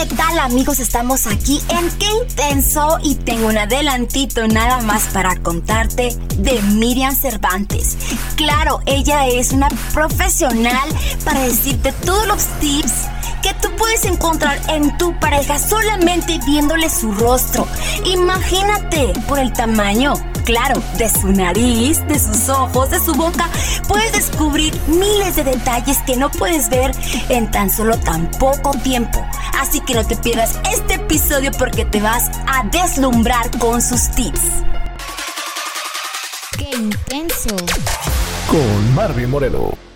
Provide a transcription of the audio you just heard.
¿qué tal amigos? Estamos aquí en Qué Intenso y tengo un adelantito nada más para contarte de Miriam Cervantes. Claro, ella es una profesional para decirte todos los tips que tú puedes encontrar en tu pareja solamente viéndole su rostro. Imagínate por el tamaño, claro, de su nariz, de sus ojos, de su boca, puedes descubrir miles de detalles que no puedes ver en tan solo tan poco tiempo. Así que no te pierdas este episodio porque te vas a deslumbrar con sus tips. ¡Qué intenso! Con Marvin Moreno.